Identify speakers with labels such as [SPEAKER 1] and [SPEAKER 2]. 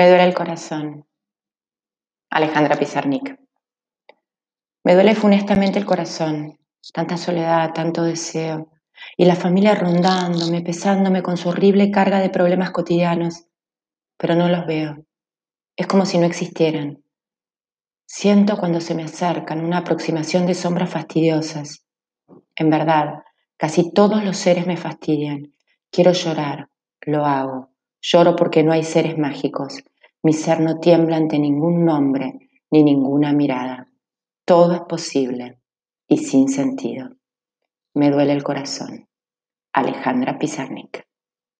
[SPEAKER 1] Me duele el corazón. Alejandra Pizarnik. Me duele funestamente el corazón, tanta soledad, tanto deseo, y la familia rondándome, pesándome con su horrible carga de problemas cotidianos, pero no los veo. Es como si no existieran. Siento cuando se me acercan una aproximación de sombras fastidiosas. En verdad, casi todos los seres me fastidian. Quiero llorar, lo hago. Lloro porque no hay seres mágicos. Mi ser no tiembla ante ningún nombre ni ninguna mirada. Todo es posible y sin sentido. Me duele el corazón. Alejandra Pizarnik.